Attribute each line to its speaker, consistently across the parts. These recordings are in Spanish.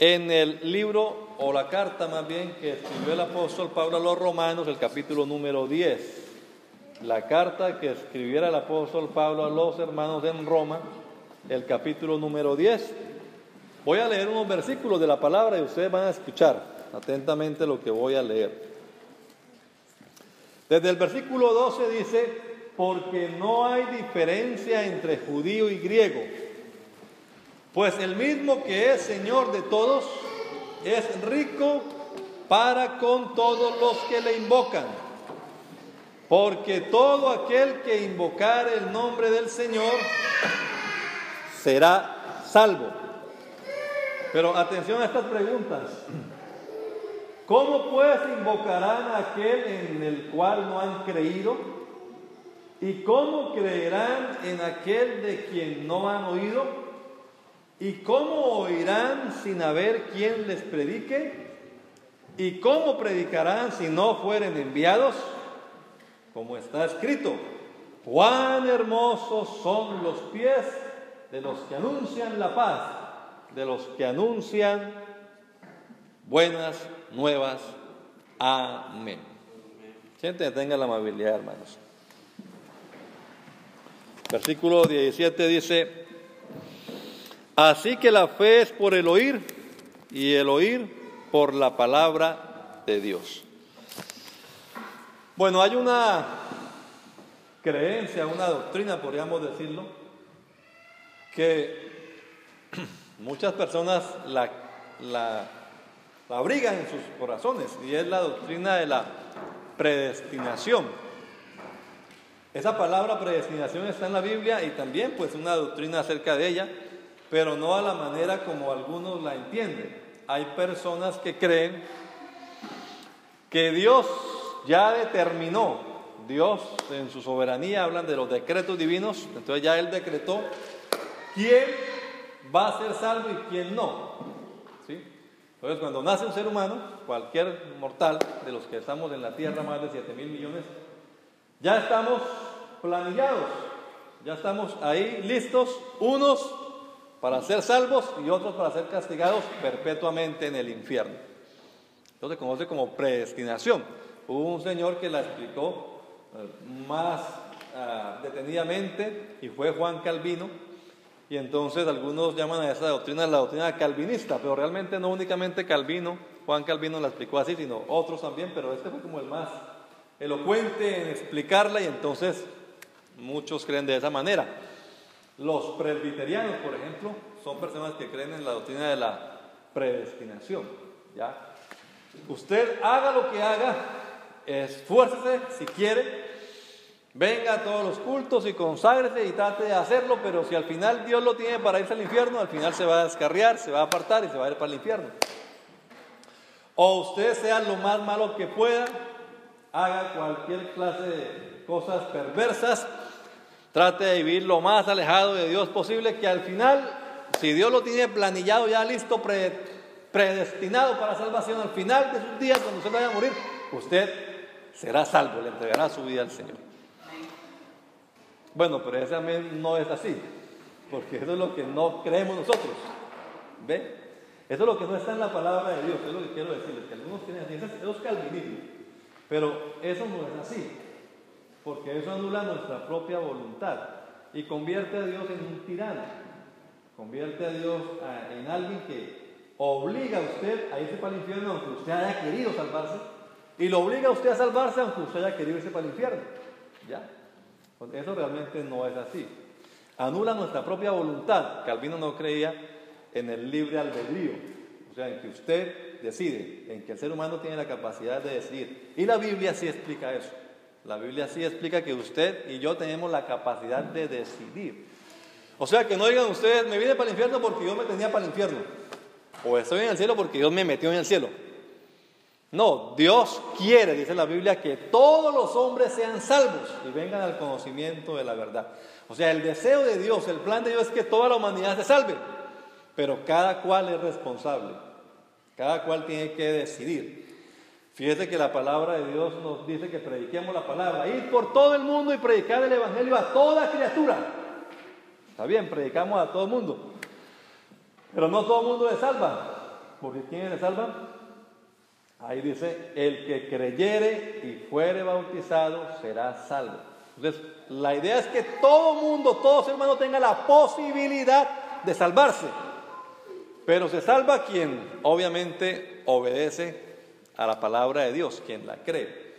Speaker 1: En el libro, o la carta más bien, que escribió el apóstol Pablo a los romanos, el capítulo número 10. La carta que escribiera el apóstol Pablo a los hermanos en Roma, el capítulo número 10. Voy a leer unos versículos de la palabra y ustedes van a escuchar atentamente lo que voy a leer. Desde el versículo 12 dice, porque no hay diferencia entre judío y griego pues el mismo que es Señor de todos es rico para con todos los que le invocan. Porque todo aquel que invocar el nombre del Señor será salvo. Pero atención a estas preguntas. ¿Cómo pues invocarán a aquel en el cual no han creído? ¿Y cómo creerán en aquel de quien no han oído? ¿Y cómo oirán sin haber quien les predique? ¿Y cómo predicarán si no fueren enviados? Como está escrito, cuán hermosos son los pies de los que anuncian la paz, de los que anuncian buenas nuevas. Amén. Gente, tenga la amabilidad, hermanos. Versículo 17 dice, Así que la fe es por el oír y el oír por la palabra de Dios. Bueno, hay una creencia, una doctrina, podríamos decirlo, que muchas personas la, la, la abrigan en sus corazones y es la doctrina de la predestinación. Esa palabra predestinación está en la Biblia y también pues una doctrina acerca de ella pero no a la manera como algunos la entienden. Hay personas que creen que Dios ya determinó, Dios en su soberanía hablan de los decretos divinos, entonces ya Él decretó quién va a ser salvo y quién no. ¿sí? Entonces cuando nace un ser humano, cualquier mortal de los que estamos en la tierra, más de 7 mil millones, ya estamos planillados, ya estamos ahí listos, unos para ser salvos y otros para ser castigados perpetuamente en el infierno. Entonces se conoce como predestinación. Hubo un señor que la explicó eh, más ah, detenidamente y fue Juan Calvino. Y entonces algunos llaman a esa doctrina la doctrina calvinista, pero realmente no únicamente Calvino, Juan Calvino la explicó así, sino otros también, pero este fue como el más elocuente en explicarla y entonces muchos creen de esa manera. Los presbiterianos, por ejemplo, son personas que creen en la doctrina de la predestinación. ¿ya? Usted haga lo que haga, esfuércese si quiere, venga a todos los cultos y conságrese y trate de hacerlo, pero si al final Dios lo tiene para irse al infierno, al final se va a descarriar, se va a apartar y se va a ir para el infierno. O usted sea lo más malo que pueda, haga cualquier clase de cosas perversas Trate de vivir lo más alejado de Dios posible, que al final, si Dios lo tiene planillado ya listo, predestinado para salvación, al final de sus días, cuando usted vaya a morir, usted será salvo, le entregará su vida al Señor. Bueno, pero ese amén no es así, porque eso es lo que no creemos nosotros. ¿Ve? Eso es lo que no está en la palabra de Dios, es lo que quiero decirles, que algunos tienen así, eso es calvinismo, pero eso no es así porque eso anula nuestra propia voluntad y convierte a Dios en un tirano, convierte a Dios en alguien que obliga a usted a irse para el infierno aunque usted haya querido salvarse, y lo obliga a usted a salvarse aunque usted haya querido irse para el infierno. ¿Ya? Pues eso realmente no es así. Anula nuestra propia voluntad. Calvino no creía en el libre albedrío, o sea, en que usted decide, en que el ser humano tiene la capacidad de decidir. Y la Biblia sí explica eso. La Biblia sí explica que usted y yo tenemos la capacidad de decidir. O sea, que no digan ustedes, me vine para el infierno porque Dios me tenía para el infierno. O estoy en el cielo porque Dios me metió en el cielo. No, Dios quiere, dice la Biblia, que todos los hombres sean salvos y vengan al conocimiento de la verdad. O sea, el deseo de Dios, el plan de Dios es que toda la humanidad se salve, pero cada cual es responsable, cada cual tiene que decidir. Fíjese que la palabra de Dios nos dice que prediquemos la palabra, ir por todo el mundo y predicar el Evangelio a toda criatura. Está bien, predicamos a todo el mundo, pero no todo el mundo le salva, porque ¿quién le salva? Ahí dice, el que creyere y fuere bautizado será salvo. Entonces, la idea es que todo mundo, todo ser humano tenga la posibilidad de salvarse. Pero se salva quien obviamente obedece a la palabra de Dios, quien la cree.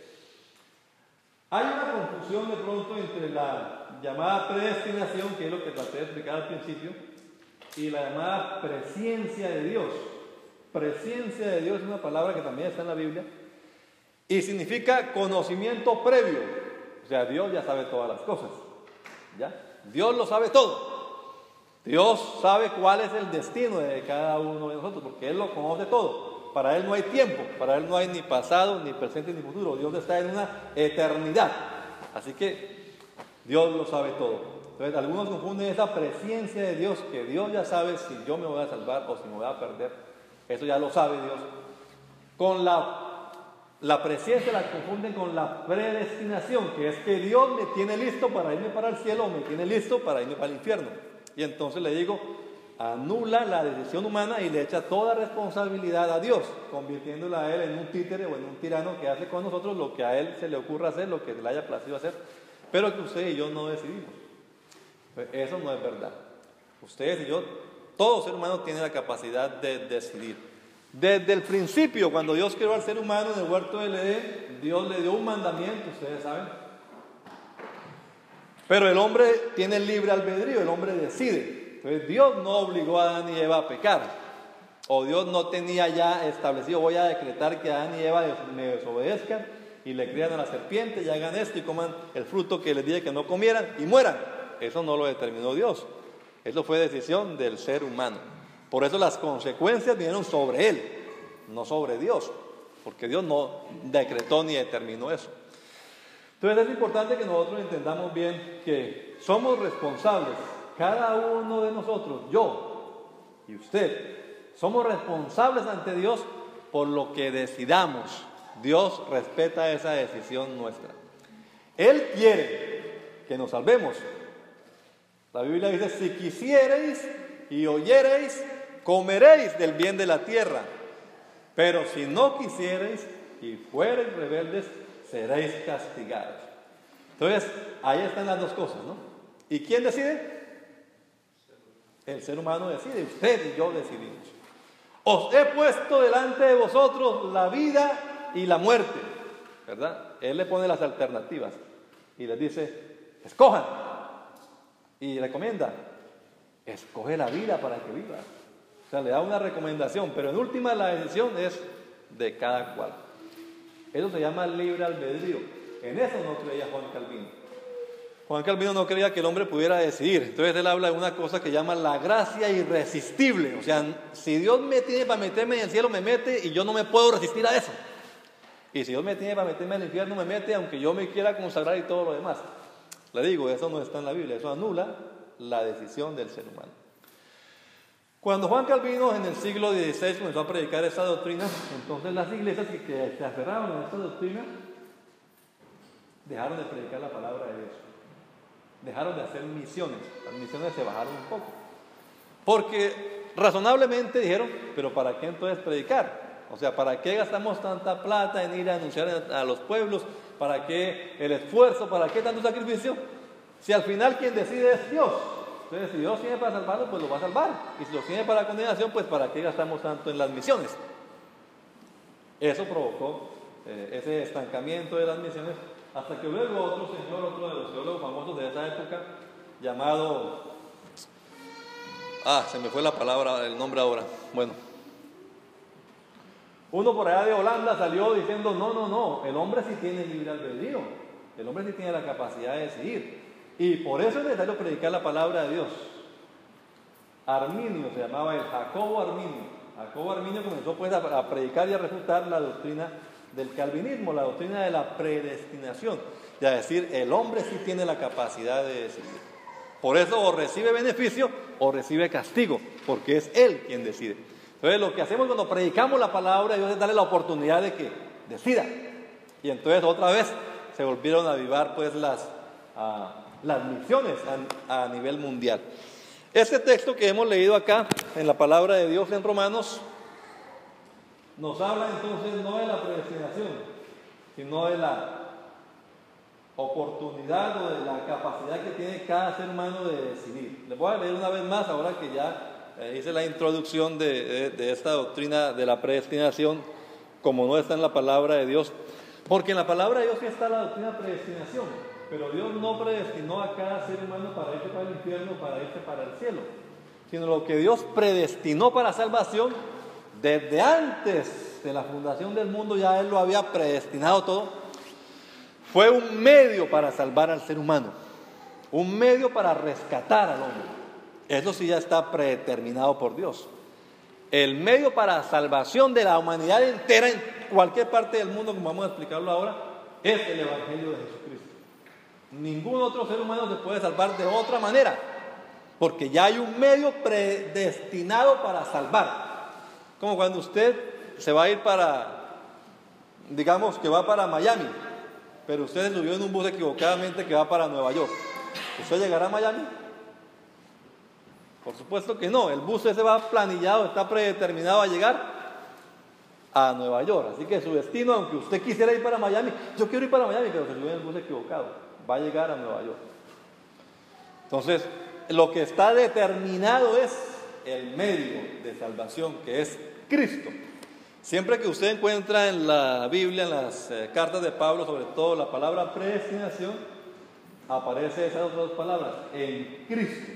Speaker 1: Hay una confusión de pronto entre la llamada predestinación, que es lo que traté de explicar al principio, y la llamada presencia de Dios. Presencia de Dios es una palabra que también está en la Biblia y significa conocimiento previo. O sea, Dios ya sabe todas las cosas. ¿Ya? Dios lo sabe todo. Dios sabe cuál es el destino de cada uno de nosotros, porque Él lo conoce todo. Para Él no hay tiempo, para Él no hay ni pasado, ni presente, ni futuro. Dios está en una eternidad. Así que Dios lo sabe todo. Entonces, algunos confunden esa presencia de Dios, que Dios ya sabe si yo me voy a salvar o si me voy a perder eso ya lo sabe Dios. Con la, la presencia la confunden con la predestinación, que es que Dios me tiene listo para irme para el cielo o me tiene listo para irme para el infierno. Y entonces le digo, anula la decisión humana y le echa toda responsabilidad a Dios, convirtiéndola a Él en un títere o en un tirano que hace con nosotros lo que a Él se le ocurra hacer, lo que le haya placido hacer, pero que usted y yo no decidimos. Eso no es verdad. Ustedes y yo todo ser humano tiene la capacidad de decidir. Desde el principio, cuando Dios creó al ser humano en el huerto del Edén, Dios le dio un mandamiento, ustedes saben. Pero el hombre tiene libre albedrío, el hombre decide. Entonces Dios no obligó a Adán y Eva a pecar. O Dios no tenía ya establecido, voy a decretar que Adán y Eva me desobedezcan y le crean a la serpiente y hagan esto y coman el fruto que les dije que no comieran y mueran. Eso no lo determinó Dios. Eso fue decisión del ser humano. Por eso las consecuencias vinieron sobre él, no sobre Dios, porque Dios no decretó ni determinó eso. Entonces es importante que nosotros entendamos bien que somos responsables, cada uno de nosotros, yo y usted, somos responsables ante Dios por lo que decidamos. Dios respeta esa decisión nuestra. Él quiere que nos salvemos, la Biblia dice, si quisiereis y oyereis, comeréis del bien de la tierra. Pero si no quisiereis y fuereis rebeldes, seréis castigados. Entonces, ahí están las dos cosas, ¿no? ¿Y quién decide? El ser humano decide, usted y yo decidimos. Os he puesto delante de vosotros la vida y la muerte, ¿verdad? Él le pone las alternativas y les dice, escojan y recomienda, escoge la vida para que viva. O sea, le da una recomendación, pero en última la decisión es de cada cual. Eso se llama libre albedrío. En eso no creía Juan Calvino. Juan Calvino no creía que el hombre pudiera decidir. Entonces él habla de una cosa que llama la gracia irresistible. O sea, si Dios me tiene para meterme en el cielo, me mete y yo no me puedo resistir a eso. Y si Dios me tiene para meterme en el infierno, me mete aunque yo me quiera consagrar y todo lo demás. Le digo, eso no está en la Biblia, eso anula la decisión del ser humano. Cuando Juan Calvino en el siglo XVI comenzó a predicar esta doctrina, entonces las iglesias que, se aferraron a esta doctrina dejaron de predicar la palabra de Dios. Dejaron de hacer misiones. Las misiones se bajaron un poco. Porque razonablemente dijeron, pero ¿para qué entonces predicar? O sea, ¿para qué gastamos tanta plata en ir a anunciar a los pueblos ¿Para qué el esfuerzo? ¿Para qué tanto sacrificio? Si al final quien decide es Dios. Entonces, si Dios tiene para salvarlo, pues lo va a salvar. Y si lo tiene para condenación, pues ¿para qué gastamos tanto en las misiones? Eso provocó eh, ese estancamiento de las misiones, hasta que luego otro señor, otro de los teólogos famosos de esa época, llamado... Ah, se me fue la palabra, el nombre ahora. Bueno, uno por allá de Holanda salió diciendo, no, no, no, el hombre sí tiene libre albedrío, el hombre sí tiene la capacidad de decidir. Y por eso es necesario predicar la palabra de Dios. Arminio, se llamaba el Jacobo Arminio. Jacobo Arminio comenzó pues a, predicar y a refutar la doctrina del calvinismo, la doctrina de la predestinación, a decir, el hombre sí tiene la capacidad de decidir. Por eso o recibe beneficio o recibe castigo, porque es él quien decide. Entonces lo que hacemos cuando predicamos la palabra de Dios es darle la oportunidad de que decida. Y entonces otra vez se volvieron a avivar pues las, ah, las misiones a, a nivel mundial. Este texto que hemos leído acá en la palabra de Dios en Romanos nos habla entonces no de la predestinación, sino de la oportunidad o de la capacidad que tiene cada ser humano de decidir. Les voy a leer una vez más, ahora que ya eh, hice la introducción de, esta doctrina de la predestinación, como no está en la palabra de Dios, porque en la palabra de Dios sí está la doctrina de predestinación, pero Dios no predestinó a cada ser humano para irse para el infierno, para irse para el cielo, sino lo que Dios predestinó para salvación, desde antes de la fundación del mundo ya Él lo había predestinado todo fue un medio para salvar al ser humano, un medio para rescatar al hombre. Eso sí ya está predeterminado por Dios. El medio para salvación de la humanidad entera en cualquier parte del mundo, como vamos a explicarlo ahora, es el Evangelio de Jesucristo. Ningún otro ser humano se puede salvar de otra manera, porque ya hay un medio predestinado para salvar. Como cuando usted se va a ir para, digamos que va para Miami, pero usted subió en un bus equivocadamente que va para Nueva York. ¿Usted llegará a Miami? Por supuesto que no. El bus ese va planillado, está predeterminado a llegar a Nueva York. Así que su destino, aunque usted quisiera ir para Miami, yo quiero ir para Miami, pero se subió en el bus equivocado. Va a llegar a Nueva York. Entonces, lo que está determinado es el medio de salvación, que es Cristo. Siempre que usted encuentra en la Biblia, en las eh, cartas de Pablo, sobre todo la palabra predestinación, aparece esas dos palabras, en Cristo.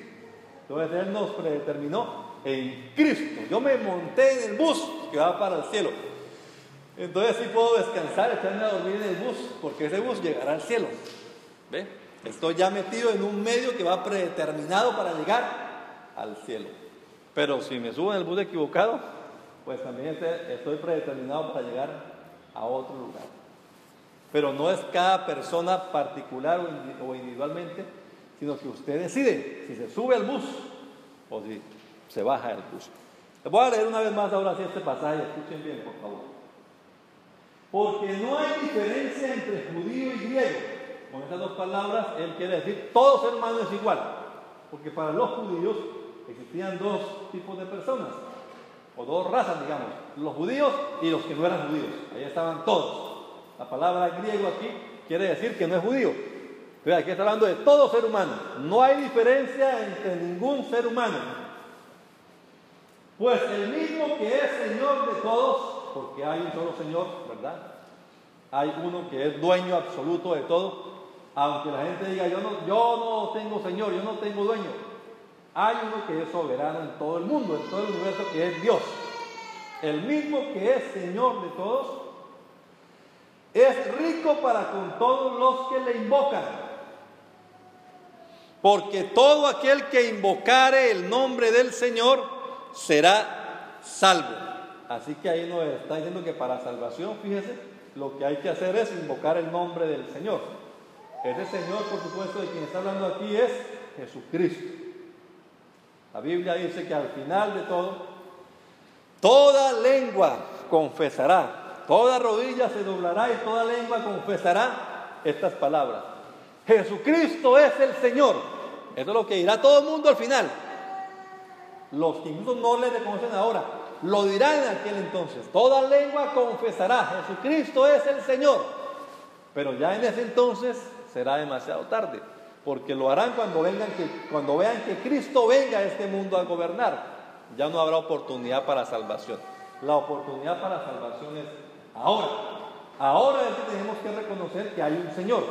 Speaker 1: Entonces Él nos predeterminó en Cristo. Yo me monté en el bus que va para el cielo. Entonces sí puedo descansar, echarme a dormir en el bus, porque ese bus llegará al cielo. ¿Ve? Estoy ya metido en un medio que va predeterminado para llegar al cielo. Pero si me subo en el bus equivocado, pues también estoy predeterminado para llegar a otro lugar. Pero no es cada persona particular o individualmente, sino que usted decide si se sube al bus o si se baja del bus. Les voy a leer una vez más ahora sí este pasaje, escuchen bien por favor. Porque no hay diferencia entre judío y griego. Con estas dos palabras, él quiere decir, todo ser humano es igual. Porque para los judíos existían dos tipos de personas o dos razas, digamos, los judíos y los que no eran judíos. Ahí estaban todos. La palabra griego aquí quiere decir que no es judío. Pero aquí está hablando de todo ser humano. No hay diferencia entre ningún ser humano. Pues el mismo que es Señor de todos, porque hay un solo Señor, ¿verdad? Hay uno que es dueño absoluto de todo. Aunque la gente diga, yo no, yo no tengo Señor, yo no tengo dueño. Hay uno que es soberano en todo el mundo, en todo el universo, que es Dios. El mismo que es Señor de todos, es rico para con todos los que le invocan. Porque todo aquel que invocare el nombre del Señor será salvo. Así que ahí nos está diciendo que para salvación, fíjese, lo que hay que hacer es invocar el nombre del Señor. Ese Señor, por supuesto, de quien está hablando aquí es Jesucristo. La Biblia dice que al final de todo, toda lengua confesará, toda rodilla se doblará y toda lengua confesará estas palabras. Jesucristo es el Señor. Eso es lo que dirá todo el mundo al final. Los que incluso no le reconocen ahora, lo dirán en aquel entonces. Toda lengua confesará, Jesucristo es el Señor. Pero ya en ese entonces será demasiado tarde porque lo harán cuando, vengan que, cuando vean que Cristo venga a este mundo a gobernar. Ya no habrá oportunidad para salvación. La oportunidad para salvación es ahora. Ahora es que tenemos que reconocer que hay un Señor,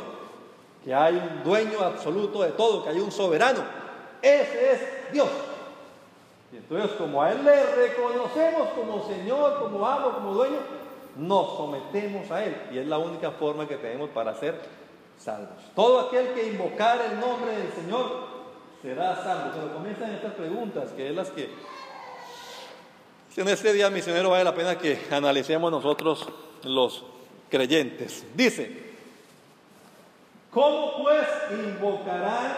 Speaker 1: que hay un dueño absoluto de todo, que hay un soberano. Ese es Dios. Y entonces como a Él le reconocemos como Señor, como amo, como dueño, nos sometemos a Él. Y es la única forma que tenemos para ser salvos. Todo aquel que invocar el nombre del Señor será salvo. Pero comienzan estas preguntas, que es las que en este día misionero vale la pena que analicemos nosotros los creyentes. Dice, ¿cómo pues invocarán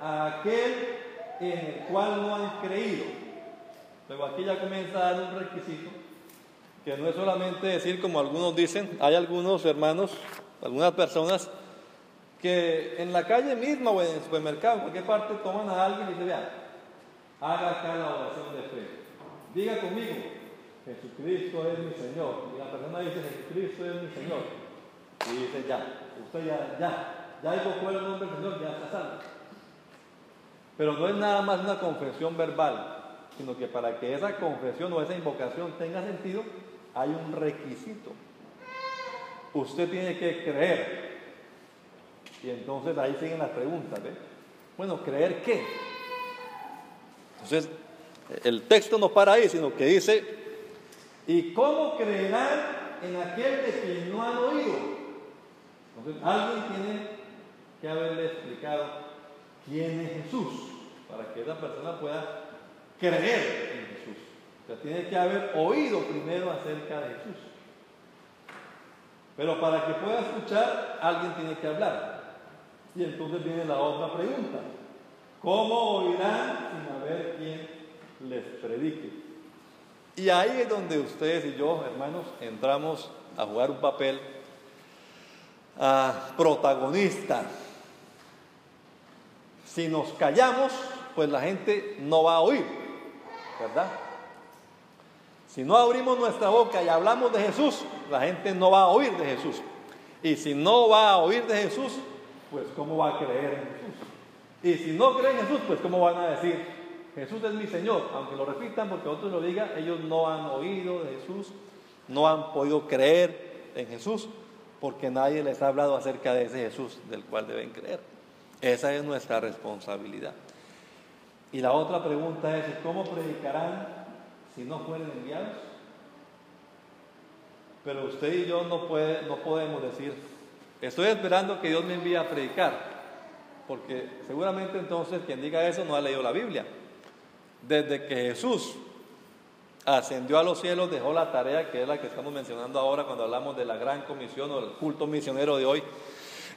Speaker 1: a aquel en el cual no han creído? Luego aquí ya comienza a dar un requisito, que no es solamente decir como algunos dicen, hay algunos hermanos, algunas personas que en la calle misma o en el supermercado, en cualquier parte, toman a alguien y dicen, vea, haga acá la oración de fe. Diga conmigo, Jesucristo es mi Señor. Y la persona dice, Jesucristo es mi Señor. Y dice, ya, usted ya, ya, ya invocó el nombre del Señor, ya está salvo. Pero no es nada más una confesión verbal, sino que para que esa confesión o esa invocación tenga sentido, hay un requisito. Usted tiene que creer. Y entonces ahí siguen las preguntas. ¿ve? Bueno, ¿creer qué? Entonces, el texto no para ahí, sino que dice, ¿y cómo creerán en aquel de quien no han oído? Entonces, alguien tiene que haberle explicado quién es Jesús, para que esa persona pueda creer en Jesús. O sea, tiene que haber oído primero acerca de Jesús. Pero para que pueda escuchar, alguien tiene que hablar. Y entonces viene la otra pregunta. ¿Cómo oirán sin haber quien les predique. Y ahí es donde ustedes y yo, hermanos, entramos a jugar un papel ah, protagonista. Si nos callamos, pues la gente no va a oír, ¿verdad? Si no abrimos nuestra boca y hablamos de Jesús, la gente no va a oír de Jesús. Y si no va a oír de Jesús, pues ¿cómo va a creer en Jesús? Y si no creen en Jesús, pues ¿cómo van a decir, Jesús es mi Señor, aunque lo repitan porque otros lo digan, ellos no han oído de Jesús, no han podido creer en Jesús, porque nadie les ha hablado acerca de ese Jesús del cual deben creer. Esa es nuestra responsabilidad. Y la otra pregunta es, ¿cómo predicarán si no fueren enviados? Pero usted y yo no, puede, no podemos decir, estoy esperando que Dios me envíe a predicar, porque seguramente entonces quien diga eso no ha leído la Biblia. Desde que Jesús ascendió a los cielos, dejó la tarea que es la que estamos mencionando ahora cuando hablamos de la gran comisión o el culto misionero de hoy,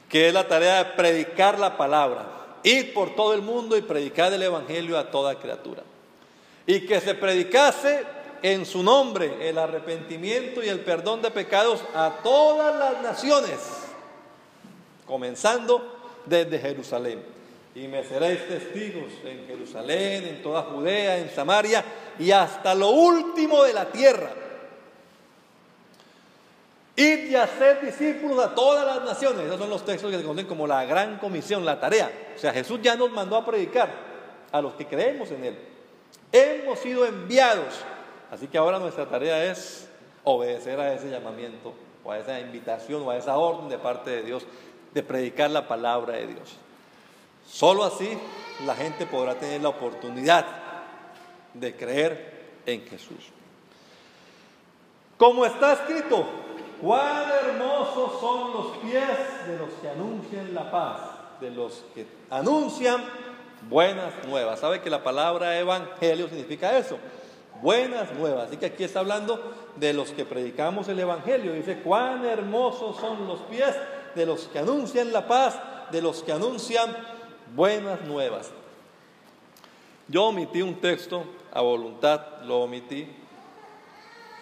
Speaker 1: que es la tarea de predicar la palabra, ir por todo el mundo y predicar el Evangelio a toda criatura. Y que se predicase en su nombre el arrepentimiento y el perdón de pecados a todas las naciones, comenzando desde Jerusalén y me seréis testigos en Jerusalén, en toda Judea, en Samaria y hasta lo último de la tierra. Id y haced discípulos a todas las naciones. Esos son los textos que se conocen como la gran comisión, la tarea. O sea, Jesús ya nos mandó a predicar a los que creemos en Él. Hemos sido enviados. Así que ahora nuestra tarea es obedecer a ese llamamiento o a esa invitación o a esa orden de parte de Dios de predicar la palabra de Dios. Solo así la gente podrá tener la oportunidad de creer en Jesús. Como está escrito, cuán hermosos son los pies de los que anuncian la paz, de los que anuncian buenas nuevas. ¿Sabe que la palabra evangelio significa eso? Buenas nuevas. Así que aquí está hablando de los que predicamos el evangelio. Dice, cuán hermosos son los pies de los que anuncian la paz, de los que anuncian buenas nuevas. Yo omití un texto a voluntad, lo omití,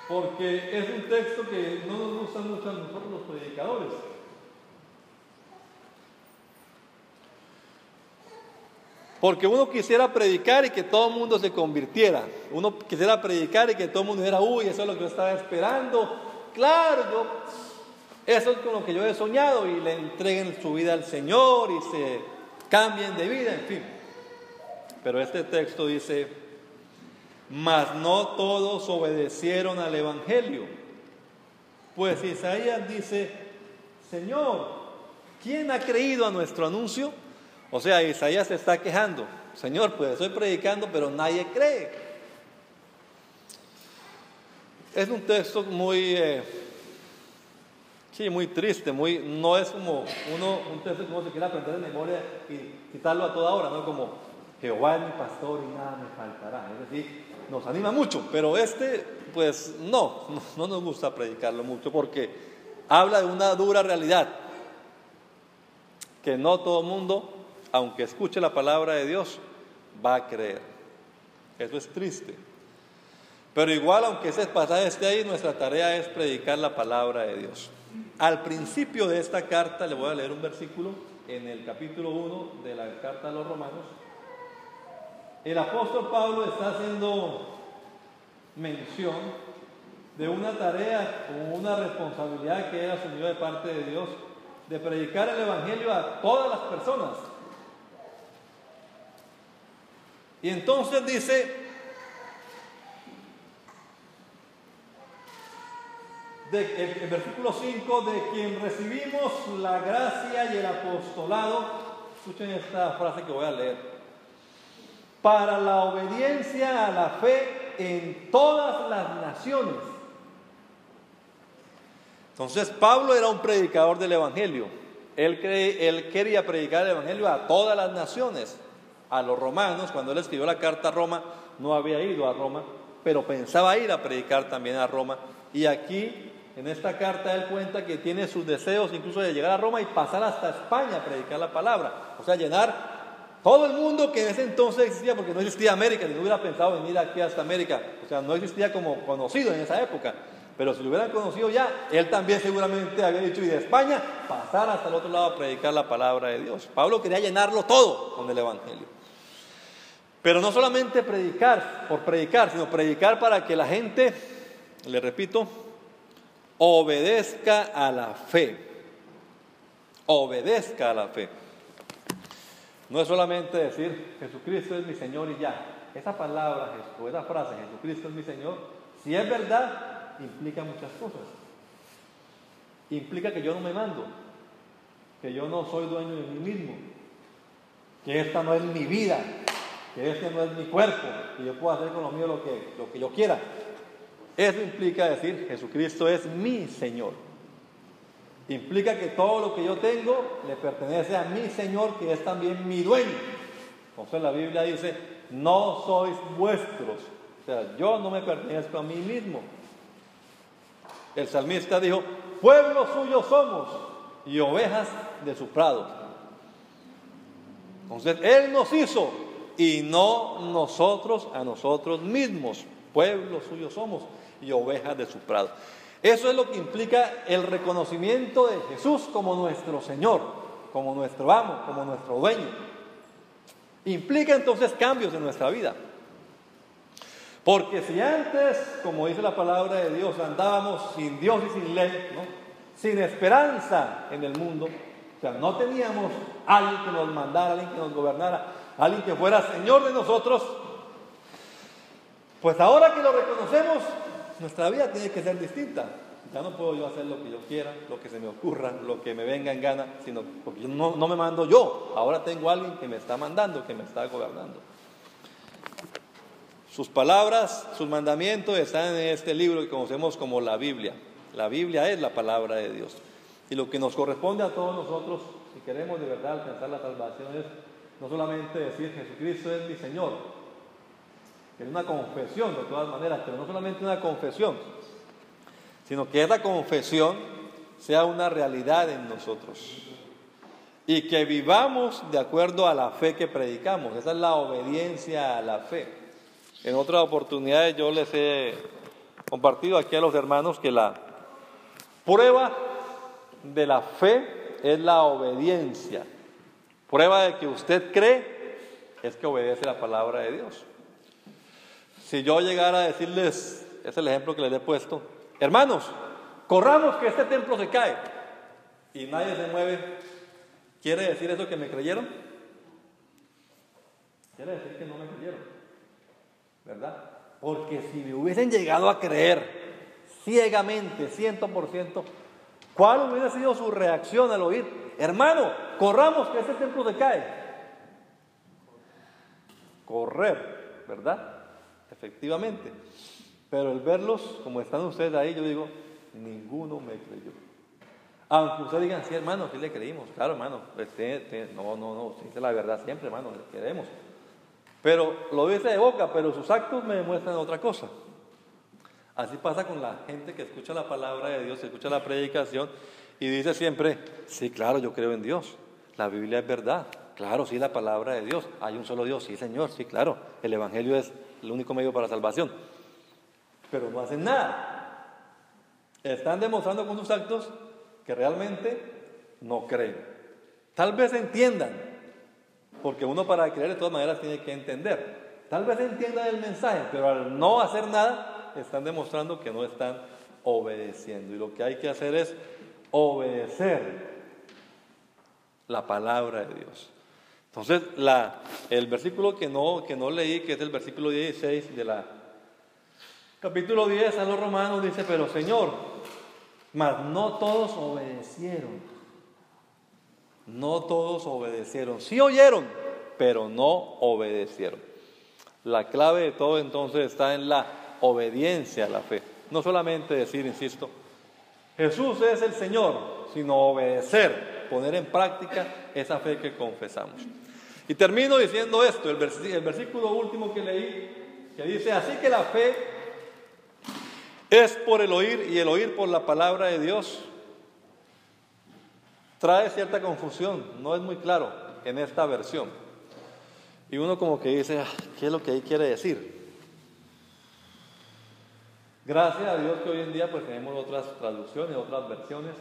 Speaker 1: porque es un texto que no nos gusta mucho a nosotros los predicadores. Porque uno quisiera predicar y que todo el mundo se convirtiera. Uno quisiera predicar y que todo el mundo dijera, uy, eso es lo que yo estaba esperando. Claro, eso es con lo que yo he soñado y le entreguen su vida al Señor y se cambien de vida, en fin. Pero este texto dice, mas no todos obedecieron al Evangelio. Pues Isaías dice, Señor, ¿quién ha creído a nuestro anuncio? O sea, Isaías se está quejando. Señor, pues estoy predicando, pero nadie cree. Es un texto muy eh, Sí, muy triste, muy, no es como uno, un texto que uno se quiere aprender de memoria y citarlo a toda hora, ¿no? Como Jehová es mi pastor y nada me faltará. Es decir, nos anima mucho, pero este, pues no, no nos gusta predicarlo mucho porque habla de una dura realidad, que no todo mundo, aunque escuche la palabra de Dios, va a creer. Eso es triste. Pero igual, aunque ese pasaje esté ahí, nuestra tarea es predicar la palabra de Dios. Al principio de esta carta, le voy a leer un versículo en el capítulo 1 de la carta a los romanos. El apóstol Pablo está haciendo mención de una tarea o una responsabilidad que él asumió de parte de Dios de predicar el Evangelio a todas las personas. Y entonces dice, el, versículo 5, de quien recibimos la gracia y el apostolado, escuchen esta frase que voy a leer, para la obediencia a la fe en todas las naciones. Entonces Pablo era un predicador del Evangelio. Él, él quería predicar el Evangelio a todas las naciones. A los romanos, cuando él escribió la carta a Roma, no había ido a Roma, pero pensaba ir a predicar también a Roma. Y aquí en esta carta él cuenta que tiene sus deseos incluso de llegar a Roma y pasar hasta España a predicar la palabra. O sea, llenar todo el mundo que en ese entonces existía, porque no existía América, ni hubiera pensado venir aquí hasta América. O sea, no existía como conocido en esa época. Pero si lo hubieran conocido ya, él también seguramente había dicho, y de España, pasar hasta el otro lado a predicar la palabra de Dios. Pablo quería llenarlo todo con el Evangelio. Pero no solamente predicar por predicar, sino predicar para que la gente, le repito, obedezca a la fe. Obedezca a la fe. No es solamente decir Jesucristo es mi Señor y ya. Esa palabra o esa frase Jesucristo es mi Señor, si es verdad, implica muchas cosas. Implica que yo no me mando, que yo no soy dueño de mí mismo, que esta no es mi vida, que este no es mi cuerpo, que yo puedo hacer con lo mío lo que, lo que yo quiera. Eso implica decir, Jesucristo es mi Señor. Implica que todo lo que yo tengo le pertenece a mi Señor, que es también mi dueño. Entonces la Biblia dice, no sois vuestros. O sea, yo no me pertenezco a mí mismo. El salmista dijo, pueblo suyo somos y ovejas de su prado. Entonces Él nos hizo y no nosotros a nosotros mismos. Pueblo suyo somos y ovejas de su prado. Eso es lo que implica el reconocimiento de Jesús como nuestro Señor, como nuestro amo, como nuestro dueño. Implica entonces cambios en nuestra vida. Porque si antes, como dice la palabra de Dios, andábamos sin Dios y sin ley, sin esperanza en el mundo, o sea, no teníamos alguien que nos mandara, alguien que nos gobernara, alguien que fuera Señor de nosotros, pues ahora que lo reconocemos, nuestra vida tiene que ser distinta. Ya no puedo yo hacer lo que yo quiera, lo que se me ocurra, lo que me venga en gana, sino porque no, no me mando yo. Ahora tengo a alguien que me está mandando, que me está gobernando. Sus palabras, sus mandamientos están en este libro que conocemos como la Biblia. La Biblia es la palabra de Dios. Y lo que nos corresponde a todos nosotros, si queremos de verdad alcanzar la salvación, es no solamente decir Jesucristo es mi Señor, es una confesión de todas maneras, pero no solamente una confesión, sino que esa confesión sea una realidad en nosotros y que vivamos de acuerdo a la fe que predicamos. Esa es la obediencia a la fe. En otras oportunidades yo les he compartido aquí a los hermanos que la prueba de la fe es la obediencia. Prueba de que usted cree es que obedece la palabra de Dios. Si yo llegara a decirles, es el ejemplo que les he puesto, hermanos, corramos que este templo se cae y nadie se mueve, ¿quiere decir eso que me creyeron? Quiere decir que no me creyeron, ¿verdad? Porque si me hubiesen llegado a creer ciegamente, ciento por ciento, ¿cuál hubiera sido su reacción al oír? Hermano, corramos que este templo se cae. Correr, ¿verdad? Efectivamente. Pero el verlos como están ustedes ahí, yo digo, ninguno me creyó. Aunque ustedes digan, sí, hermano, sí le creímos. Claro, hermano, pues, no, no, no, dice la verdad siempre, hermano, le queremos. Pero lo dice de boca, pero sus actos me demuestran otra cosa. Así pasa con la gente que escucha la palabra de Dios, escucha la predicación y dice siempre, sí, claro, yo creo en Dios. La Biblia es verdad. Claro, sí, la palabra de Dios. Hay un solo Dios, sí, Señor, sí, claro. El Evangelio es el único medio para salvación. Pero no hacen nada. Están demostrando con sus actos que realmente no creen. Tal vez entiendan, porque uno para creer de todas maneras tiene que entender. Tal vez entiendan el mensaje, pero al no hacer nada, están demostrando que no están obedeciendo. Y lo que hay que hacer es obedecer la palabra de Dios. Entonces, la, el versículo que no, que no leí, que es el versículo 16 de la capítulo 10 a los romanos, dice, pero Señor, mas no todos obedecieron. No todos obedecieron. Sí oyeron, pero no obedecieron. La clave de todo entonces está en la obediencia a la fe. No solamente decir, insisto, Jesús es el Señor, sino obedecer, poner en práctica esa fe que confesamos. Y termino diciendo esto, el, versículo último que leí, que dice, así que la fe es por el oír y el oír por la palabra de Dios. Trae cierta confusión, no es muy claro en esta versión. Y uno como que dice, ah, ¿qué es lo que ahí quiere decir? Gracias a Dios que hoy en día pues tenemos otras traducciones, otras versiones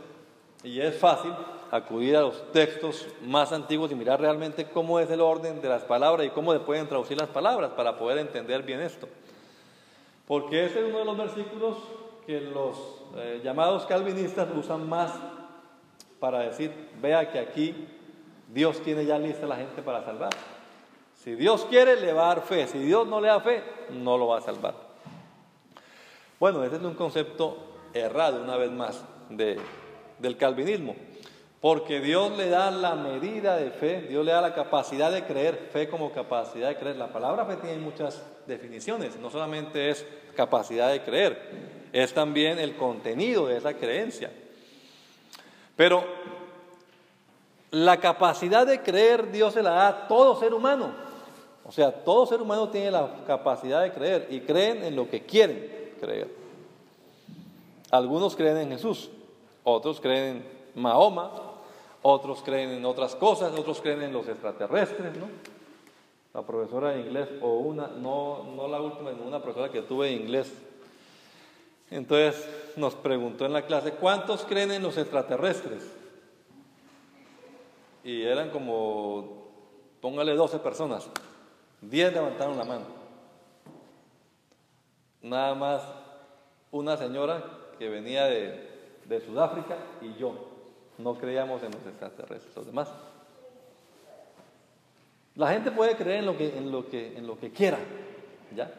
Speaker 1: y es fácil acudir a los textos más antiguos y mirar realmente cómo es el orden de las palabras y cómo se pueden traducir las palabras para poder entender bien esto. Porque ese es uno de los versículos que los eh, llamados calvinistas usan más para decir, vea que aquí Dios tiene ya lista la gente para salvar. Si Dios quiere, le va a dar fe. Si Dios no le da fe, no lo va a salvar. Bueno, ese es un concepto errado, una vez más, de, del calvinismo. Porque Dios le da la medida de fe, Dios le da la capacidad de creer, fe como capacidad de creer. La palabra fe tiene muchas definiciones, no solamente es capacidad de creer, es también el contenido de esa creencia. Pero la capacidad de creer Dios se la da a todo ser humano. O sea, todo ser humano tiene la capacidad de creer y creen en lo que quieren creer. Algunos creen en Jesús, otros creen en Mahoma, otros creen en otras cosas, otros creen en los extraterrestres, ¿no? La profesora de inglés, o una, no, no la última, una profesora que tuve inglés, entonces nos preguntó en la clase, ¿cuántos creen en los extraterrestres? Y eran como, póngale 12 personas, 10 levantaron la mano. Nada más una señora que venía de, de Sudáfrica y yo. No creíamos en los extraterrestres, los demás. La gente puede creer en lo que, en lo que, en lo que quiera, ¿ya?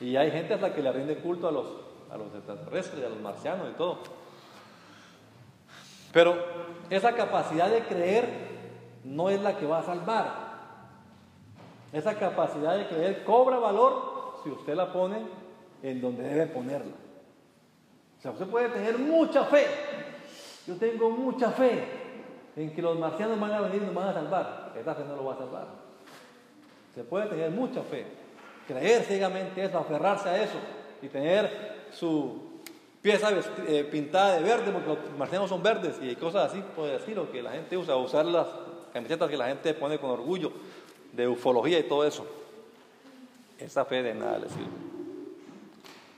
Speaker 1: Y hay gente hasta que le rinde culto a los, a los extraterrestres, a los marcianos y todo. Pero esa capacidad de creer no es la que va a salvar. Esa capacidad de creer cobra valor si usted la pone en donde debe ponerla. O sea, usted puede tener mucha fe. Yo tengo mucha fe en que los marcianos van a venir y nos van a salvar. Esa fe no lo va a salvar. Se puede tener mucha fe. Creer ciegamente eso, aferrarse a eso y tener su pieza eh, pintada de verde, porque los marcianos son verdes y cosas así, por decirlo, que la gente usa, usar las camisetas que la gente pone con orgullo de ufología y todo eso. Esa fe de nada le sirve.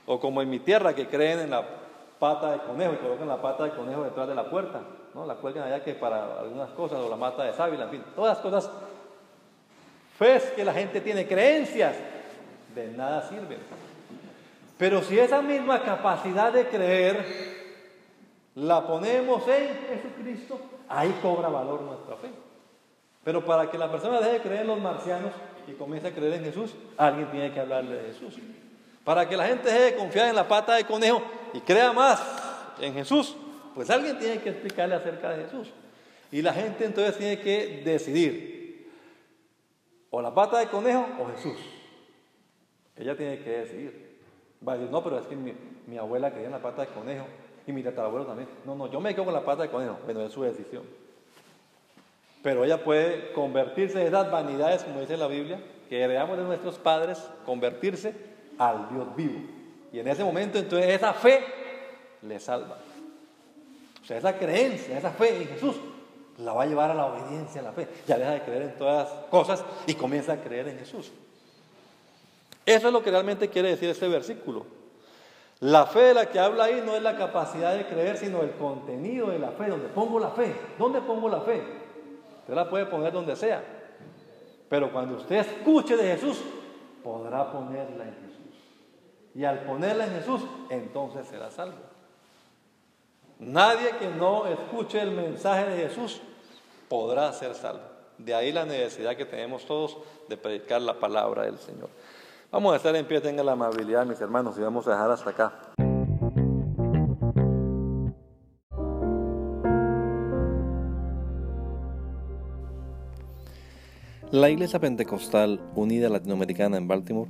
Speaker 1: O como en mi tierra que creen en la pata de conejo y colocan la pata de conejo detrás de la puerta, ¿no? La cuelgan allá que para algunas cosas, o la mata de sábila, en fin, todas las cosas. Fe que la gente tiene creencias, de nada sirven. Pero si esa misma capacidad de creer la ponemos en Jesucristo, ahí cobra valor nuestra fe. Pero para que la persona deje de creer en los marcianos y comience a creer en Jesús, alguien tiene que hablarle de Jesús. Para que la gente deje de confiar en la pata de conejo y crea más en Jesús, pues alguien tiene que explicarle acerca de Jesús. Y la gente entonces tiene que decidir, o la pata de conejo o Jesús. Ella tiene que decidir. Va a decir, no, pero es que mi, abuela creía en la pata de conejo y mi tatarabuelo también. No, no, yo me quedo con la pata de conejo. Bueno, es su decisión. Pero ella puede convertirse en esas vanidades, como dice la Biblia, que heredamos de nuestros padres, convertirse al Dios vivo. Y en ese momento entonces esa fe le salva. O sea, esa creencia, esa fe en Jesús la va a llevar a la obediencia, a la fe. Ya deja de creer en todas las cosas y comienza a creer en Jesús. Eso es lo que realmente quiere decir este versículo. La fe de la que habla ahí no es la capacidad de creer, sino el contenido de la fe. ¿Dónde pongo la fe? ¿Dónde pongo la fe? Usted la puede poner donde sea. Pero cuando usted escuche de Jesús, podrá ponerla en. Y al ponerla en Jesús, entonces será salvo. Nadie que no escuche el mensaje de Jesús podrá ser salvo. De ahí la necesidad que tenemos todos de predicar la palabra del Señor. Vamos a estar en pie, tengan la amabilidad, mis hermanos, y vamos a dejar hasta acá. La Iglesia Pentecostal Unida Latinoamericana en Baltimore